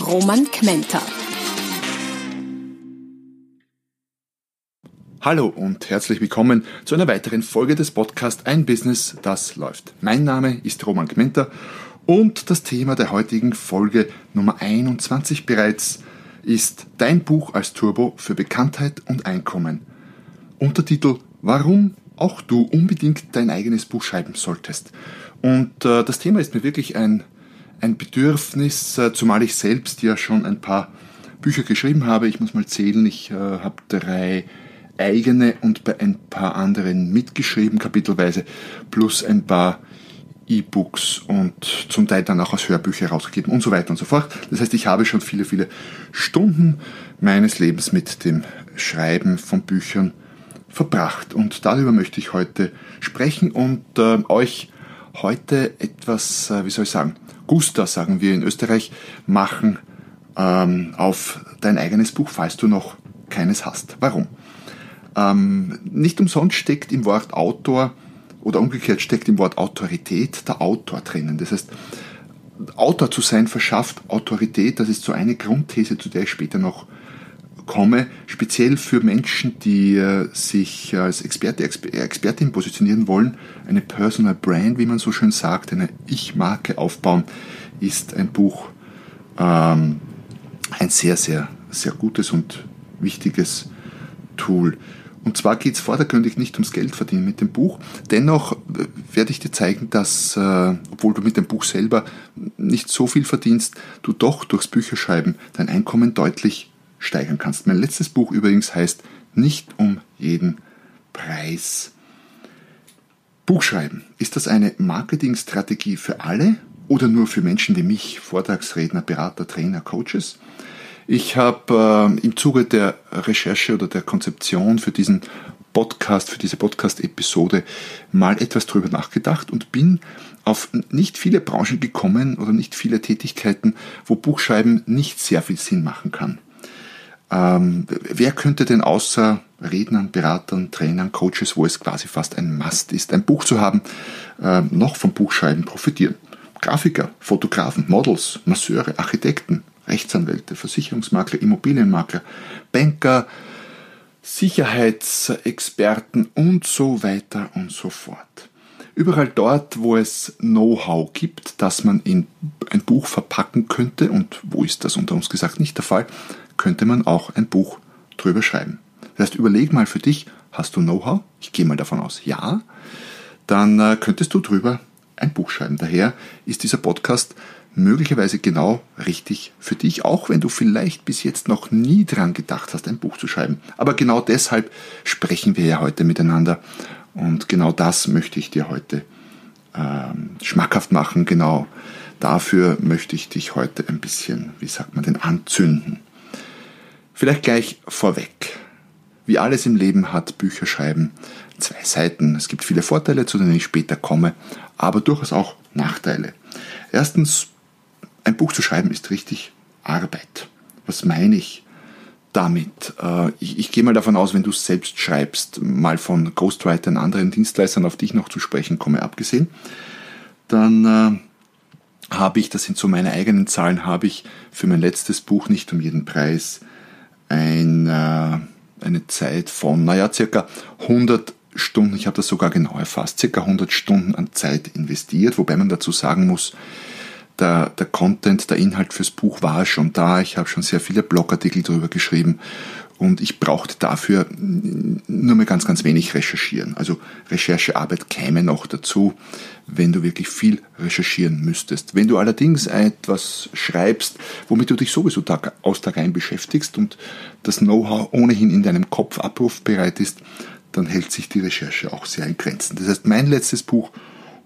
Roman Kmenter. Hallo und herzlich willkommen zu einer weiteren Folge des Podcasts Ein Business, das läuft. Mein Name ist Roman Kmenter und das Thema der heutigen Folge Nummer 21 bereits ist Dein Buch als Turbo für Bekanntheit und Einkommen. Untertitel Warum auch du unbedingt dein eigenes Buch schreiben solltest. Und äh, das Thema ist mir wirklich ein, ein Bedürfnis, äh, zumal ich selbst ja schon ein paar Bücher geschrieben habe. Ich muss mal zählen, ich äh, habe drei eigene und bei ein paar anderen mitgeschrieben, kapitelweise, plus ein paar E-Books und zum Teil dann auch als Hörbücher herausgegeben und so weiter und so fort. Das heißt, ich habe schon viele, viele Stunden meines Lebens mit dem Schreiben von Büchern verbracht. Und darüber möchte ich heute sprechen und äh, euch heute etwas, äh, wie soll ich sagen, Gusta, sagen wir in Österreich, machen ähm, auf dein eigenes Buch, falls du noch keines hast. Warum? Ähm, nicht umsonst steckt im Wort Autor oder umgekehrt steckt im Wort Autorität der Autor drinnen. Das heißt, Autor zu sein verschafft Autorität. Das ist so eine Grundthese, zu der ich später noch komme, speziell für Menschen, die äh, sich als Experte, Exper Expertin positionieren wollen. Eine Personal Brand, wie man so schön sagt, eine Ich-Marke aufbauen, ist ein Buch ähm, ein sehr, sehr, sehr gutes und wichtiges Tool. Und zwar geht es vordergründig nicht ums Geld verdienen mit dem Buch. Dennoch äh, werde ich dir zeigen, dass, äh, obwohl du mit dem Buch selber nicht so viel verdienst, du doch durchs Bücherschreiben dein Einkommen deutlich steigern kannst. Mein letztes Buch übrigens heißt Nicht um jeden Preis. Buchschreiben, ist das eine Marketingstrategie für alle oder nur für Menschen wie mich, Vortragsredner, Berater, Trainer, Coaches? Ich habe äh, im Zuge der Recherche oder der Konzeption für diesen Podcast, für diese Podcast-Episode mal etwas drüber nachgedacht und bin auf nicht viele Branchen gekommen oder nicht viele Tätigkeiten, wo Buchschreiben nicht sehr viel Sinn machen kann. Ähm, wer könnte denn außer Rednern, Beratern, Trainern, Coaches, wo es quasi fast ein Must ist, ein Buch zu haben, äh, noch vom Buchschreiben profitieren? Grafiker, Fotografen, Models, Masseure, Architekten, Rechtsanwälte, Versicherungsmakler, Immobilienmakler, Banker, Sicherheitsexperten und so weiter und so fort. Überall dort, wo es Know-how gibt, das man in ein Buch verpacken könnte, und wo ist das unter uns gesagt nicht der Fall, könnte man auch ein Buch drüber schreiben. Das heißt, überleg mal für dich, hast du Know-how? Ich gehe mal davon aus, ja. Dann äh, könntest du drüber ein Buch schreiben. Daher ist dieser Podcast möglicherweise genau richtig für dich, auch wenn du vielleicht bis jetzt noch nie dran gedacht hast, ein Buch zu schreiben. Aber genau deshalb sprechen wir ja heute miteinander und genau das möchte ich dir heute ähm, schmackhaft machen. Genau dafür möchte ich dich heute ein bisschen, wie sagt man denn, anzünden. Vielleicht gleich vorweg. Wie alles im Leben hat Bücher schreiben zwei Seiten. Es gibt viele Vorteile, zu denen ich später komme, aber durchaus auch Nachteile. Erstens ein Buch zu schreiben ist richtig Arbeit. Was meine ich damit? Äh, ich, ich gehe mal davon aus, wenn du es selbst schreibst, mal von Ghostwritern, anderen Dienstleistern auf dich noch zu sprechen komme, abgesehen, dann äh, habe ich, das sind so meine eigenen Zahlen, habe ich für mein letztes Buch nicht um jeden Preis ein, äh, eine Zeit von, naja, circa 100 Stunden, ich habe das sogar genau erfasst, circa 100 Stunden an Zeit investiert, wobei man dazu sagen muss, der, der Content, der Inhalt fürs Buch war schon da. Ich habe schon sehr viele Blogartikel darüber geschrieben und ich brauchte dafür nur mehr ganz, ganz wenig recherchieren. Also Recherchearbeit käme noch dazu, wenn du wirklich viel recherchieren müsstest. Wenn du allerdings etwas schreibst, womit du dich sowieso Tag aus Tag ein beschäftigst und das Know-how ohnehin in deinem Kopf abrufbereit ist, dann hält sich die Recherche auch sehr in Grenzen. Das heißt, mein letztes Buch,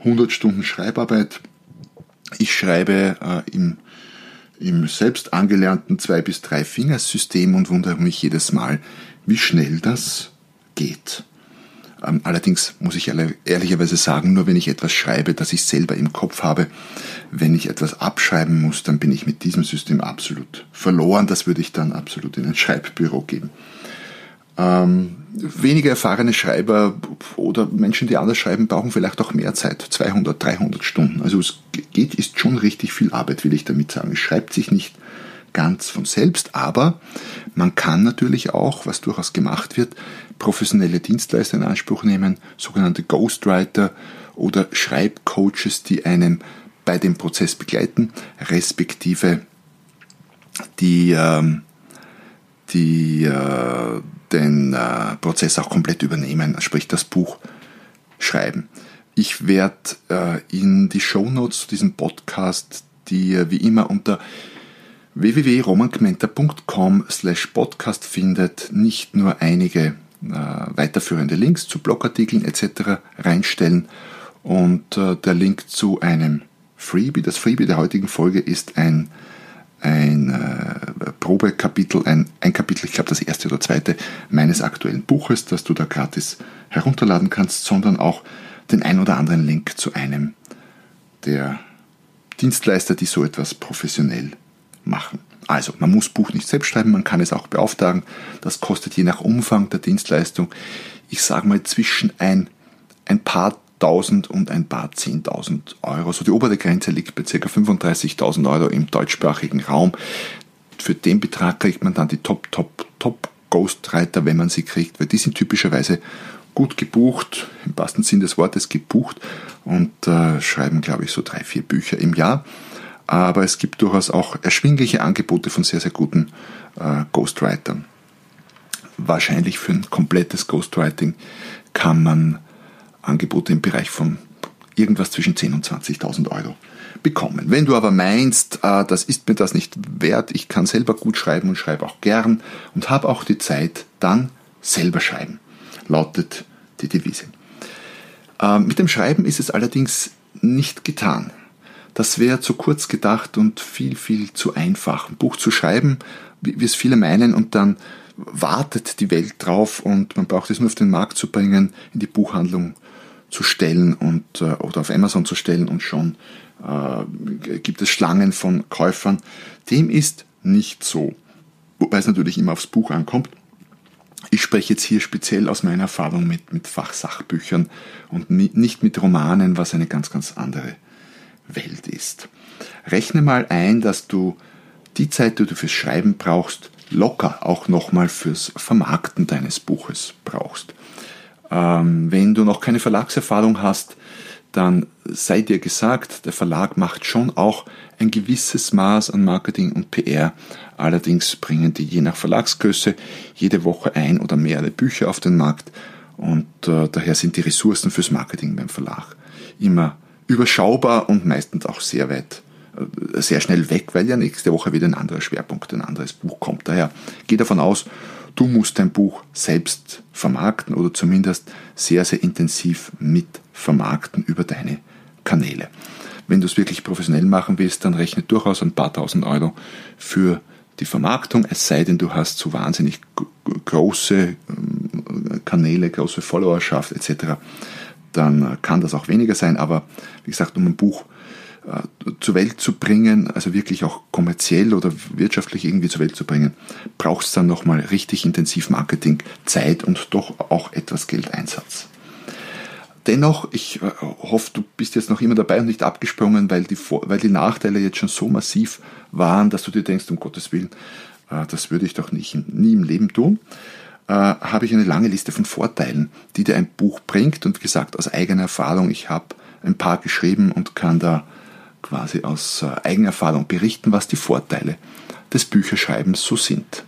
100 Stunden Schreibarbeit, ich schreibe äh, im, im selbst angelernten 2 bis 3 Fingersystem und wundere mich jedes Mal, wie schnell das geht. Ähm, allerdings muss ich ehrlicherweise sagen, nur wenn ich etwas schreibe, das ich selber im Kopf habe, wenn ich etwas abschreiben muss, dann bin ich mit diesem System absolut verloren. Das würde ich dann absolut in ein Schreibbüro geben. Ähm, weniger erfahrene Schreiber oder Menschen, die anders schreiben, brauchen vielleicht auch mehr Zeit, 200, 300 Stunden. Also es geht, ist schon richtig viel Arbeit, will ich damit sagen. Es schreibt sich nicht ganz von selbst, aber man kann natürlich auch, was durchaus gemacht wird, professionelle Dienstleister in Anspruch nehmen, sogenannte Ghostwriter oder Schreibcoaches, die einem bei dem Prozess begleiten, respektive die, ähm, die äh, den äh, Prozess auch komplett übernehmen, sprich das Buch schreiben. Ich werde äh, in die Shownotes zu diesem Podcast, die ihr wie immer unter www.romankmenta.com slash podcast findet, nicht nur einige äh, weiterführende Links zu Blogartikeln etc. reinstellen und äh, der Link zu einem Freebie. Das Freebie der heutigen Folge ist ein ein äh, Probekapitel, ein, ein Kapitel, ich glaube das erste oder zweite meines aktuellen Buches, das du da gratis herunterladen kannst, sondern auch den ein oder anderen Link zu einem der Dienstleister, die so etwas professionell machen. Also, man muss Buch nicht selbst schreiben, man kann es auch beauftragen. Das kostet je nach Umfang der Dienstleistung, ich sage mal, zwischen ein, ein paar 1000 und ein paar 10.000 Euro. So die obere Grenze liegt bei ca. 35.000 Euro im deutschsprachigen Raum. Für den Betrag kriegt man dann die Top, Top, Top Ghostwriter, wenn man sie kriegt, weil die sind typischerweise gut gebucht, im wahrsten Sinn des Wortes gebucht und äh, schreiben, glaube ich, so drei, vier Bücher im Jahr. Aber es gibt durchaus auch erschwingliche Angebote von sehr, sehr guten äh, Ghostwritern. Wahrscheinlich für ein komplettes Ghostwriting kann man Angebote im Bereich von irgendwas zwischen 10.000 und 20.000 Euro bekommen. Wenn du aber meinst, äh, das ist mir das nicht wert, ich kann selber gut schreiben und schreibe auch gern und habe auch die Zeit, dann selber schreiben, lautet die Devise. Äh, mit dem Schreiben ist es allerdings nicht getan. Das wäre zu kurz gedacht und viel, viel zu einfach. Ein Buch zu schreiben, wie es viele meinen, und dann wartet die Welt drauf und man braucht es nur auf den Markt zu bringen, in die Buchhandlung zu stellen und, äh, oder auf Amazon zu stellen und schon äh, gibt es Schlangen von Käufern. Dem ist nicht so, wobei es natürlich immer aufs Buch ankommt. Ich spreche jetzt hier speziell aus meiner Erfahrung mit, mit Fachsachbüchern und nicht mit Romanen, was eine ganz, ganz andere Welt ist. Rechne mal ein, dass du die Zeit, die du fürs Schreiben brauchst, locker auch nochmal fürs Vermarkten deines Buches brauchst. Ähm, wenn du noch keine Verlagserfahrung hast, dann sei dir gesagt, der Verlag macht schon auch ein gewisses Maß an Marketing und PR. Allerdings bringen die je nach Verlagsgröße jede Woche ein oder mehrere Bücher auf den Markt und äh, daher sind die Ressourcen fürs Marketing beim Verlag immer überschaubar und meistens auch sehr weit, äh, sehr schnell weg, weil ja nächste Woche wieder ein anderer Schwerpunkt, ein anderes Buch kommt. Daher geh davon aus, Du musst dein Buch selbst vermarkten oder zumindest sehr, sehr intensiv mit vermarkten über deine Kanäle. Wenn du es wirklich professionell machen willst, dann rechne durchaus ein paar tausend Euro für die Vermarktung, es sei denn, du hast so wahnsinnig große ähm, Kanäle, große Followerschaft etc., dann kann das auch weniger sein, aber wie gesagt, um ein Buch zur Welt zu bringen, also wirklich auch kommerziell oder wirtschaftlich irgendwie zur Welt zu bringen, braucht es dann nochmal richtig intensiv Marketing, Zeit und doch auch etwas Geldeinsatz. Dennoch, ich äh, hoffe, du bist jetzt noch immer dabei und nicht abgesprungen, weil die, weil die Nachteile jetzt schon so massiv waren, dass du dir denkst, um Gottes Willen, äh, das würde ich doch nicht, nie im Leben tun habe ich eine lange Liste von Vorteilen, die dir ein Buch bringt und gesagt aus eigener Erfahrung, ich habe ein paar geschrieben und kann da quasi aus äh, Eigenerfahrung berichten, was die Vorteile des Bücherschreibens so sind.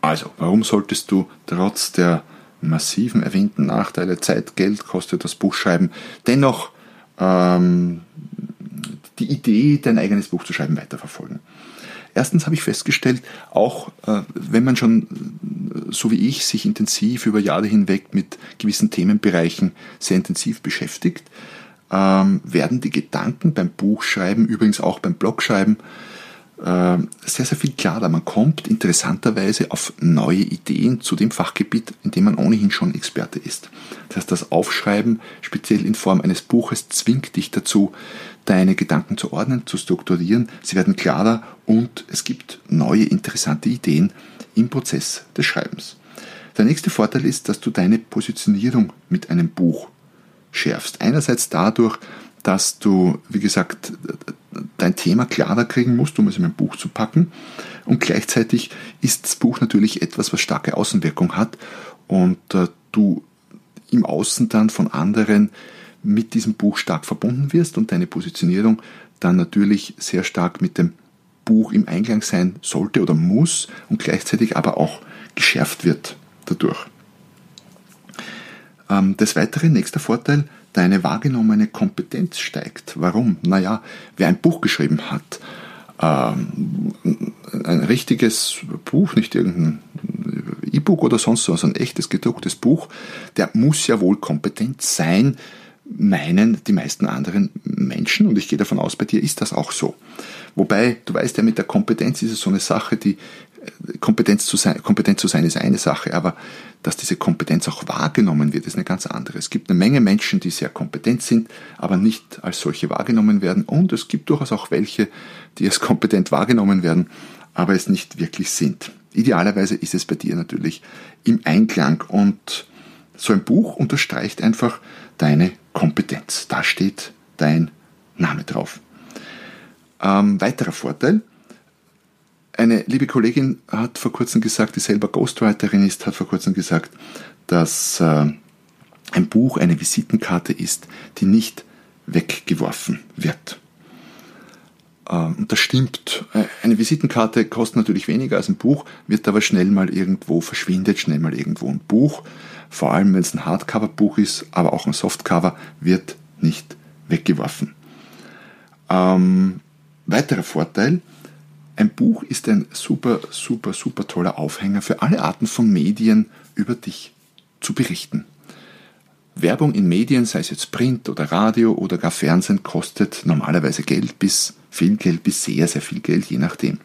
Also, warum solltest du trotz der massiven erwähnten Nachteile, Zeit, Geld kostet das Buchschreiben, dennoch ähm, die Idee, dein eigenes Buch zu schreiben, weiterverfolgen? Erstens habe ich festgestellt, auch äh, wenn man schon, äh, so wie ich, sich intensiv über Jahre hinweg mit gewissen Themenbereichen sehr intensiv beschäftigt, ähm, werden die Gedanken beim Buchschreiben, übrigens auch beim Blogschreiben, äh, sehr, sehr viel klarer. Man kommt interessanterweise auf neue Ideen zu dem Fachgebiet, in dem man ohnehin schon Experte ist. Das heißt, das Aufschreiben, speziell in Form eines Buches, zwingt dich dazu, deine Gedanken zu ordnen, zu strukturieren. Sie werden klarer und es gibt neue interessante Ideen im Prozess des Schreibens. Der nächste Vorteil ist, dass du deine Positionierung mit einem Buch schärfst. Einerseits dadurch, dass du, wie gesagt, dein Thema klarer kriegen musst, um es in ein Buch zu packen. Und gleichzeitig ist das Buch natürlich etwas, was starke Außenwirkung hat und äh, du im Außen dann von anderen mit diesem Buch stark verbunden wirst und deine Positionierung dann natürlich sehr stark mit dem Buch im Einklang sein sollte oder muss und gleichzeitig aber auch geschärft wird dadurch. Ähm, des Weiteren, nächster Vorteil, deine wahrgenommene Kompetenz steigt. Warum? Naja, wer ein Buch geschrieben hat, ähm, ein richtiges Buch, nicht irgendein E-Book oder sonst was, ein echtes gedrucktes Buch, der muss ja wohl kompetent sein, meinen die meisten anderen Menschen, und ich gehe davon aus, bei dir ist das auch so. Wobei, du weißt ja, mit der Kompetenz ist es so eine Sache, die Kompetenz zu sein, kompetent zu sein ist eine Sache, aber dass diese Kompetenz auch wahrgenommen wird, ist eine ganz andere. Es gibt eine Menge Menschen, die sehr kompetent sind, aber nicht als solche wahrgenommen werden. Und es gibt durchaus auch welche, die als kompetent wahrgenommen werden, aber es nicht wirklich sind. Idealerweise ist es bei dir natürlich im Einklang und so ein Buch unterstreicht einfach deine Kompetenz. Da steht dein Name drauf. Ähm, weiterer Vorteil, eine liebe Kollegin hat vor kurzem gesagt, die selber Ghostwriterin ist, hat vor kurzem gesagt, dass äh, ein Buch eine Visitenkarte ist, die nicht weggeworfen wird. Ähm, und das stimmt. Eine Visitenkarte kostet natürlich weniger als ein Buch, wird aber schnell mal irgendwo, verschwindet schnell mal irgendwo. Ein Buch, vor allem wenn es ein Hardcover-Buch ist, aber auch ein Softcover, wird nicht weggeworfen. Ähm, weiterer Vorteil, ein Buch ist ein super, super, super toller Aufhänger für alle Arten von Medien über dich zu berichten. Werbung in Medien, sei es jetzt Print oder Radio oder gar Fernsehen, kostet normalerweise Geld bis viel Geld bis sehr, sehr viel Geld, je nachdem.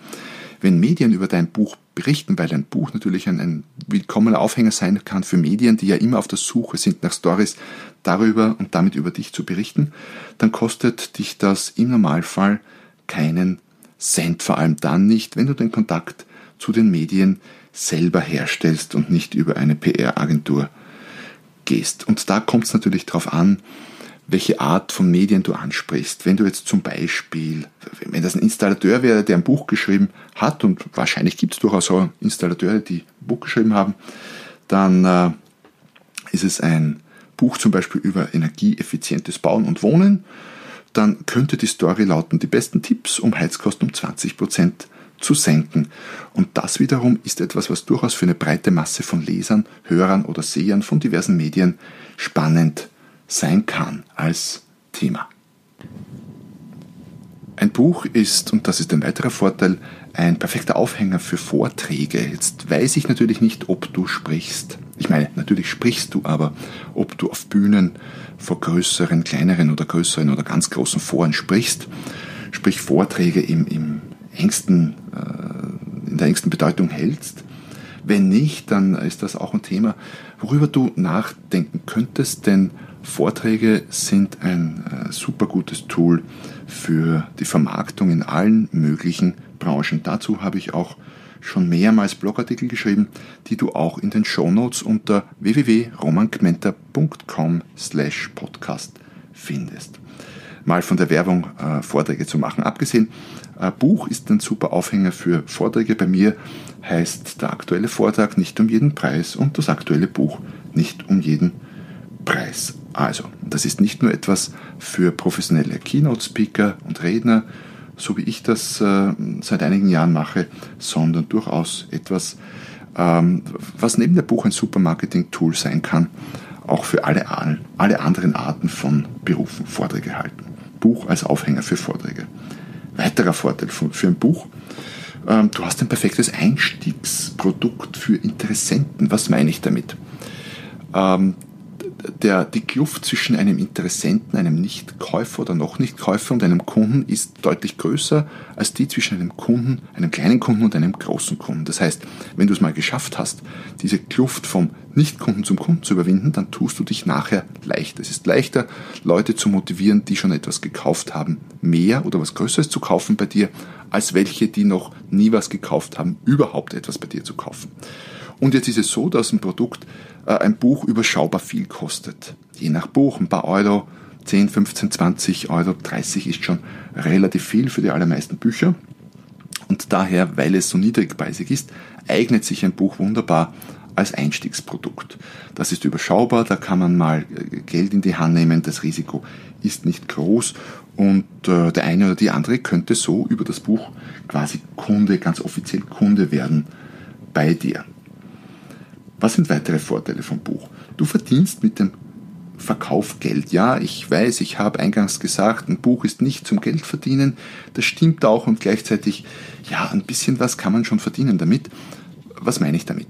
Wenn Medien über dein Buch berichten, weil ein Buch natürlich ein, ein willkommener Aufhänger sein kann für Medien, die ja immer auf der Suche sind nach Stories darüber und damit über dich zu berichten, dann kostet dich das im Normalfall keinen Cent, vor allem dann nicht, wenn du den Kontakt zu den Medien selber herstellst und nicht über eine PR-Agentur gehst. Und da kommt es natürlich darauf an, welche Art von Medien du ansprichst. Wenn du jetzt zum Beispiel, wenn das ein Installateur wäre, der ein Buch geschrieben hat, und wahrscheinlich gibt es durchaus auch Installateure, die ein Buch geschrieben haben, dann äh, ist es ein Buch zum Beispiel über energieeffizientes Bauen und Wohnen dann könnte die Story lauten, die besten Tipps, um Heizkosten um 20% zu senken. Und das wiederum ist etwas, was durchaus für eine breite Masse von Lesern, Hörern oder Sehern von diversen Medien spannend sein kann als Thema. Ein Buch ist, und das ist ein weiterer Vorteil, ein perfekter Aufhänger für Vorträge. Jetzt weiß ich natürlich nicht, ob du sprichst. Ich meine, natürlich sprichst du, aber ob du auf Bühnen vor größeren, kleineren oder größeren oder ganz großen Foren sprichst, sprich Vorträge im, im engsten, äh, in der engsten Bedeutung hältst. Wenn nicht, dann ist das auch ein Thema, worüber du nachdenken könntest, denn Vorträge sind ein äh, super gutes Tool für die Vermarktung in allen möglichen Branchen. Dazu habe ich auch schon mehrmals Blogartikel geschrieben, die du auch in den Shownotes unter www.romangmenta.com slash podcast findest. Mal von der Werbung äh, Vorträge zu machen. Abgesehen, äh, Buch ist ein super Aufhänger für Vorträge. Bei mir heißt der aktuelle Vortrag nicht um jeden Preis und das aktuelle Buch nicht um jeden Preis. Also, das ist nicht nur etwas für professionelle Keynote-Speaker und Redner, so wie ich das äh, seit einigen Jahren mache, sondern durchaus etwas, ähm, was neben dem Buch ein Supermarketing-Tool sein kann, auch für alle, alle anderen Arten von Berufen Vorträge halten. Buch als Aufhänger für Vorträge. Weiterer Vorteil für ein Buch, ähm, du hast ein perfektes Einstiegsprodukt für Interessenten. Was meine ich damit? Ähm, der, die Kluft zwischen einem Interessenten, einem Nichtkäufer oder noch Nichtkäufer und einem Kunden ist deutlich größer als die zwischen einem Kunden, einem kleinen Kunden und einem großen Kunden. Das heißt, wenn du es mal geschafft hast, diese Kluft vom Nichtkunden zum Kunden zu überwinden, dann tust du dich nachher leicht. Es ist leichter, Leute zu motivieren, die schon etwas gekauft haben, mehr oder was Größeres zu kaufen bei dir, als welche, die noch nie was gekauft haben, überhaupt etwas bei dir zu kaufen. Und jetzt ist es so, dass ein Produkt, ein Buch überschaubar viel kostet. Je nach Buch ein paar Euro, 10, 15, 20 Euro, 30 ist schon relativ viel für die allermeisten Bücher. Und daher, weil es so niedrigpreisig ist, eignet sich ein Buch wunderbar als Einstiegsprodukt. Das ist überschaubar, da kann man mal äh, Geld in die Hand nehmen, das Risiko ist nicht groß und äh, der eine oder die andere könnte so über das Buch quasi Kunde, ganz offiziell Kunde werden bei dir. Was sind weitere Vorteile vom Buch? Du verdienst mit dem Verkauf Geld. Ja, ich weiß, ich habe eingangs gesagt, ein Buch ist nicht zum Geld verdienen. Das stimmt auch und gleichzeitig, ja, ein bisschen was kann man schon verdienen damit. Was meine ich damit?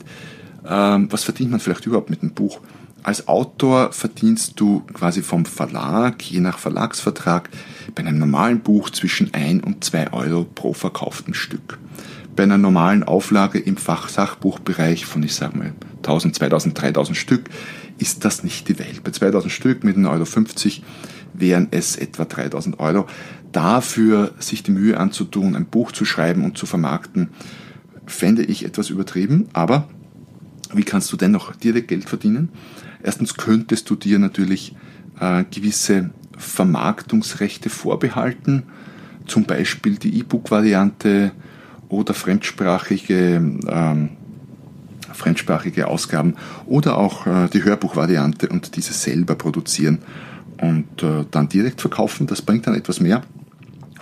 Ähm, was verdient man vielleicht überhaupt mit einem Buch? Als Autor verdienst du quasi vom Verlag, je nach Verlagsvertrag, bei einem normalen Buch zwischen 1 und 2 Euro pro verkauftem Stück. Bei einer normalen Auflage im Fachsachbuchbereich von, ich sage mal, 1000, 2000, 3000 Stück ist das nicht die Welt. Bei 2000 Stück mit 1,50 Euro wären es etwa 3000 Euro. Dafür sich die Mühe anzutun, ein Buch zu schreiben und zu vermarkten, fände ich etwas übertrieben, aber wie kannst du dennoch direkt Geld verdienen? Erstens könntest du dir natürlich äh, gewisse Vermarktungsrechte vorbehalten, zum Beispiel die E-Book-Variante oder fremdsprachige, ähm, fremdsprachige Ausgaben oder auch äh, die Hörbuchvariante und diese selber produzieren und äh, dann direkt verkaufen. Das bringt dann etwas mehr.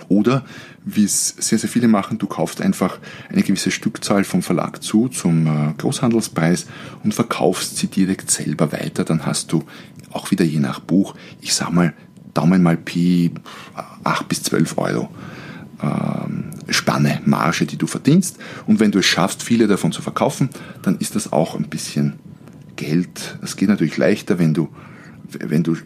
Oder, wie es sehr, sehr viele machen, du kaufst einfach eine gewisse Stückzahl vom Verlag zu zum äh, Großhandelspreis und verkaufst sie direkt selber weiter. Dann hast du auch wieder je nach Buch, ich sag mal, Daumen mal Pi, 8 bis 12 Euro Spanne, Marge, die du verdienst. Und wenn du es schaffst, viele davon zu verkaufen, dann ist das auch ein bisschen Geld. Das geht natürlich leichter, wenn du, wenn du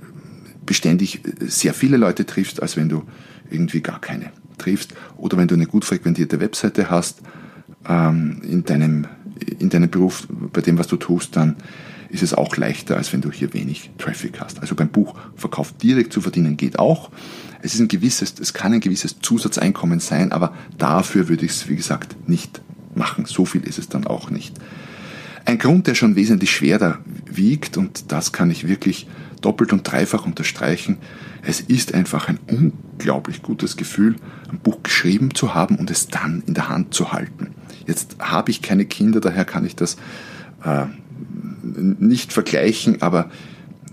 beständig sehr viele Leute triffst, als wenn du irgendwie gar keine triffst. Oder wenn du eine gut frequentierte Webseite hast ähm, in, deinem, in deinem Beruf, bei dem, was du tust, dann ist es auch leichter, als wenn du hier wenig Traffic hast. Also beim Buchverkauf direkt zu verdienen geht auch. Es ist ein gewisses, es kann ein gewisses Zusatzeinkommen sein, aber dafür würde ich es, wie gesagt, nicht machen. So viel ist es dann auch nicht. Ein Grund, der schon wesentlich schwerer wiegt, und das kann ich wirklich doppelt und dreifach unterstreichen, es ist einfach ein unglaublich gutes Gefühl, ein Buch geschrieben zu haben und es dann in der Hand zu halten. Jetzt habe ich keine Kinder, daher kann ich das äh, nicht vergleichen, aber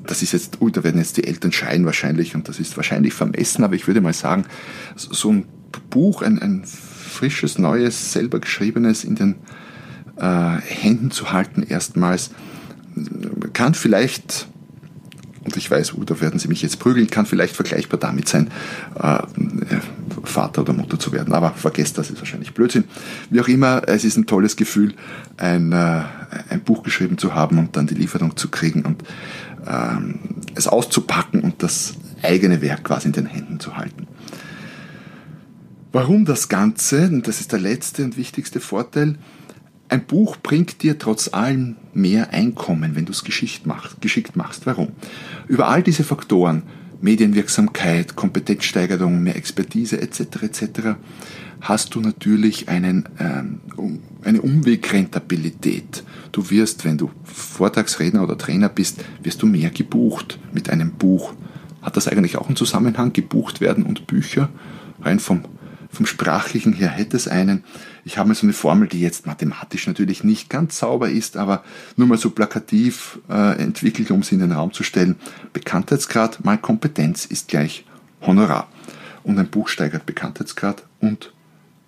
das ist jetzt, ui, da werden jetzt die Eltern schreien wahrscheinlich und das ist wahrscheinlich vermessen, aber ich würde mal sagen, so ein Buch, ein, ein frisches, neues, selber geschriebenes in den äh, Händen zu halten erstmals, kann vielleicht und ich weiß, uh, da werden sie mich jetzt prügeln, kann vielleicht vergleichbar damit sein, äh, Vater oder Mutter zu werden. Aber vergesst das, ist wahrscheinlich Blödsinn. Wie auch immer, es ist ein tolles Gefühl, ein, äh, ein Buch geschrieben zu haben und dann die Lieferung zu kriegen und ähm, es auszupacken und das eigene Werk quasi in den Händen zu halten. Warum das Ganze? Und das ist der letzte und wichtigste Vorteil. Ein Buch bringt dir trotz allem mehr Einkommen, wenn du es geschickt machst, geschickt machst. Warum? Über all diese Faktoren, Medienwirksamkeit, Kompetenzsteigerung, mehr Expertise etc. etc., hast du natürlich einen, ähm, eine Umwegrentabilität. Du wirst, wenn du Vortragsredner oder Trainer bist, wirst du mehr gebucht mit einem Buch. Hat das eigentlich auch einen Zusammenhang, gebucht werden und Bücher? Rein vom vom Sprachlichen her hätte es einen. Ich habe mal so eine Formel, die jetzt mathematisch natürlich nicht ganz sauber ist, aber nur mal so plakativ äh, entwickelt, um sie in den Raum zu stellen. Bekanntheitsgrad mal Kompetenz ist gleich Honorar. Und ein Buch steigert Bekanntheitsgrad und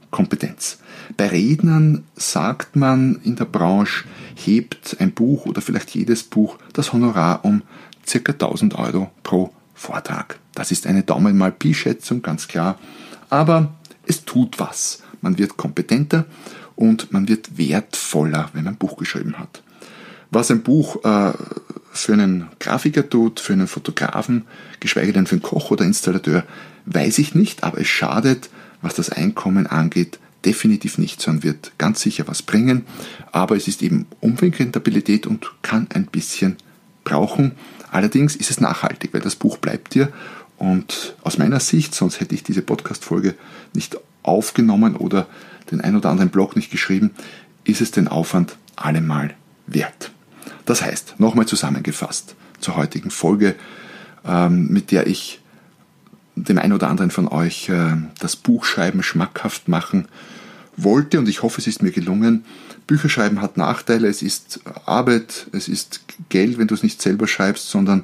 Kompetenz. Bei Rednern sagt man in der Branche, hebt ein Buch oder vielleicht jedes Buch das Honorar um ca. 1000 Euro pro Vortrag. Das ist eine Daumen mal Pi-Schätzung, ganz klar. Aber es tut was. Man wird kompetenter und man wird wertvoller, wenn man ein Buch geschrieben hat. Was ein Buch äh, für einen Grafiker tut, für einen Fotografen, geschweige denn für einen Koch oder Installateur, weiß ich nicht, aber es schadet, was das Einkommen angeht, definitiv nicht, sondern wird ganz sicher was bringen. Aber es ist eben Umweltrentabilität und kann ein bisschen brauchen. Allerdings ist es nachhaltig, weil das Buch bleibt dir. Und aus meiner Sicht, sonst hätte ich diese Podcast-Folge nicht aufgenommen oder den ein oder anderen Blog nicht geschrieben, ist es den Aufwand allemal wert. Das heißt, nochmal zusammengefasst zur heutigen Folge, ähm, mit der ich dem einen oder anderen von euch äh, das Buchschreiben schmackhaft machen wollte und ich hoffe, es ist mir gelungen. Bücherschreiben hat Nachteile, es ist Arbeit, es ist Geld, wenn du es nicht selber schreibst, sondern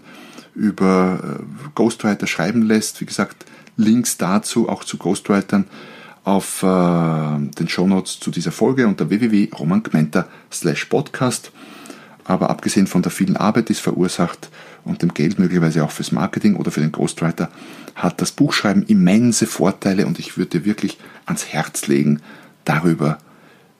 über äh, Ghostwriter schreiben lässt. Wie gesagt, Links dazu, auch zu Ghostwritern, auf äh, den Shownotes zu dieser Folge unter www.romangmenta podcast. Aber abgesehen von der vielen Arbeit, die es verursacht und dem Geld möglicherweise auch fürs Marketing oder für den Ghostwriter, hat das Buchschreiben immense Vorteile und ich würde dir wirklich ans Herz legen, darüber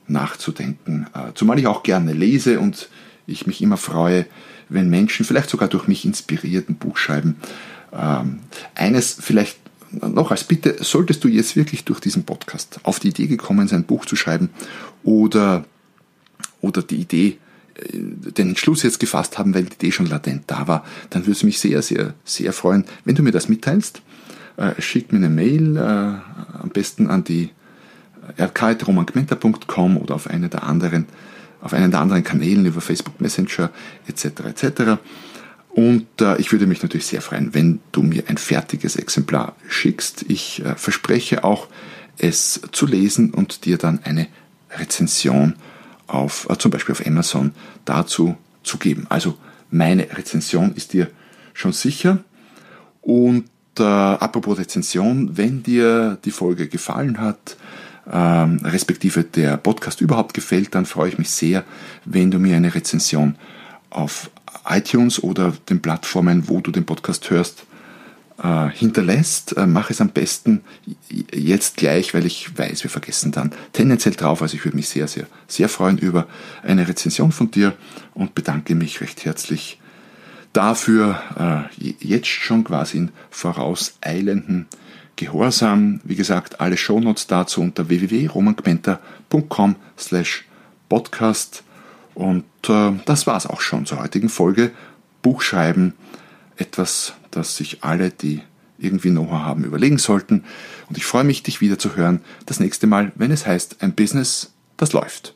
nachzudenken. Äh, zumal ich auch gerne lese und ich mich immer freue, wenn Menschen, vielleicht sogar durch mich inspiriert, ein Buch schreiben. Ähm, eines vielleicht noch als Bitte, solltest du jetzt wirklich durch diesen Podcast auf die Idee gekommen sein, ein Buch zu schreiben oder, oder die Idee, äh, den Entschluss jetzt gefasst haben, weil die Idee schon latent da war, dann würde es mich sehr, sehr, sehr freuen, wenn du mir das mitteilst. Äh, schick mir eine Mail, äh, am besten an die rk.romangmenta.com oder auf eine der anderen, auf einen der anderen Kanälen über Facebook Messenger etc. etc. Und äh, ich würde mich natürlich sehr freuen, wenn du mir ein fertiges Exemplar schickst. Ich äh, verspreche auch, es zu lesen und dir dann eine Rezension auf, äh, zum Beispiel auf Amazon dazu zu geben. Also meine Rezension ist dir schon sicher. Und äh, apropos Rezension, wenn dir die Folge gefallen hat, ähm, respektive der Podcast überhaupt gefällt, dann freue ich mich sehr, wenn du mir eine Rezension auf iTunes oder den Plattformen, wo du den Podcast hörst, äh, hinterlässt. Äh, mach es am besten jetzt gleich, weil ich weiß, wir vergessen dann tendenziell drauf. Also ich würde mich sehr, sehr, sehr freuen über eine Rezension von dir und bedanke mich recht herzlich dafür äh, jetzt schon quasi in vorauseilenden Gehorsam. Wie gesagt, alle Shownotes dazu unter www.romangmenta.com slash podcast. Und äh, das war's auch schon zur heutigen Folge. Buchschreiben, etwas, das sich alle, die irgendwie Know-how haben, überlegen sollten. Und ich freue mich, dich wieder zu hören das nächste Mal, wenn es heißt, ein Business, das läuft.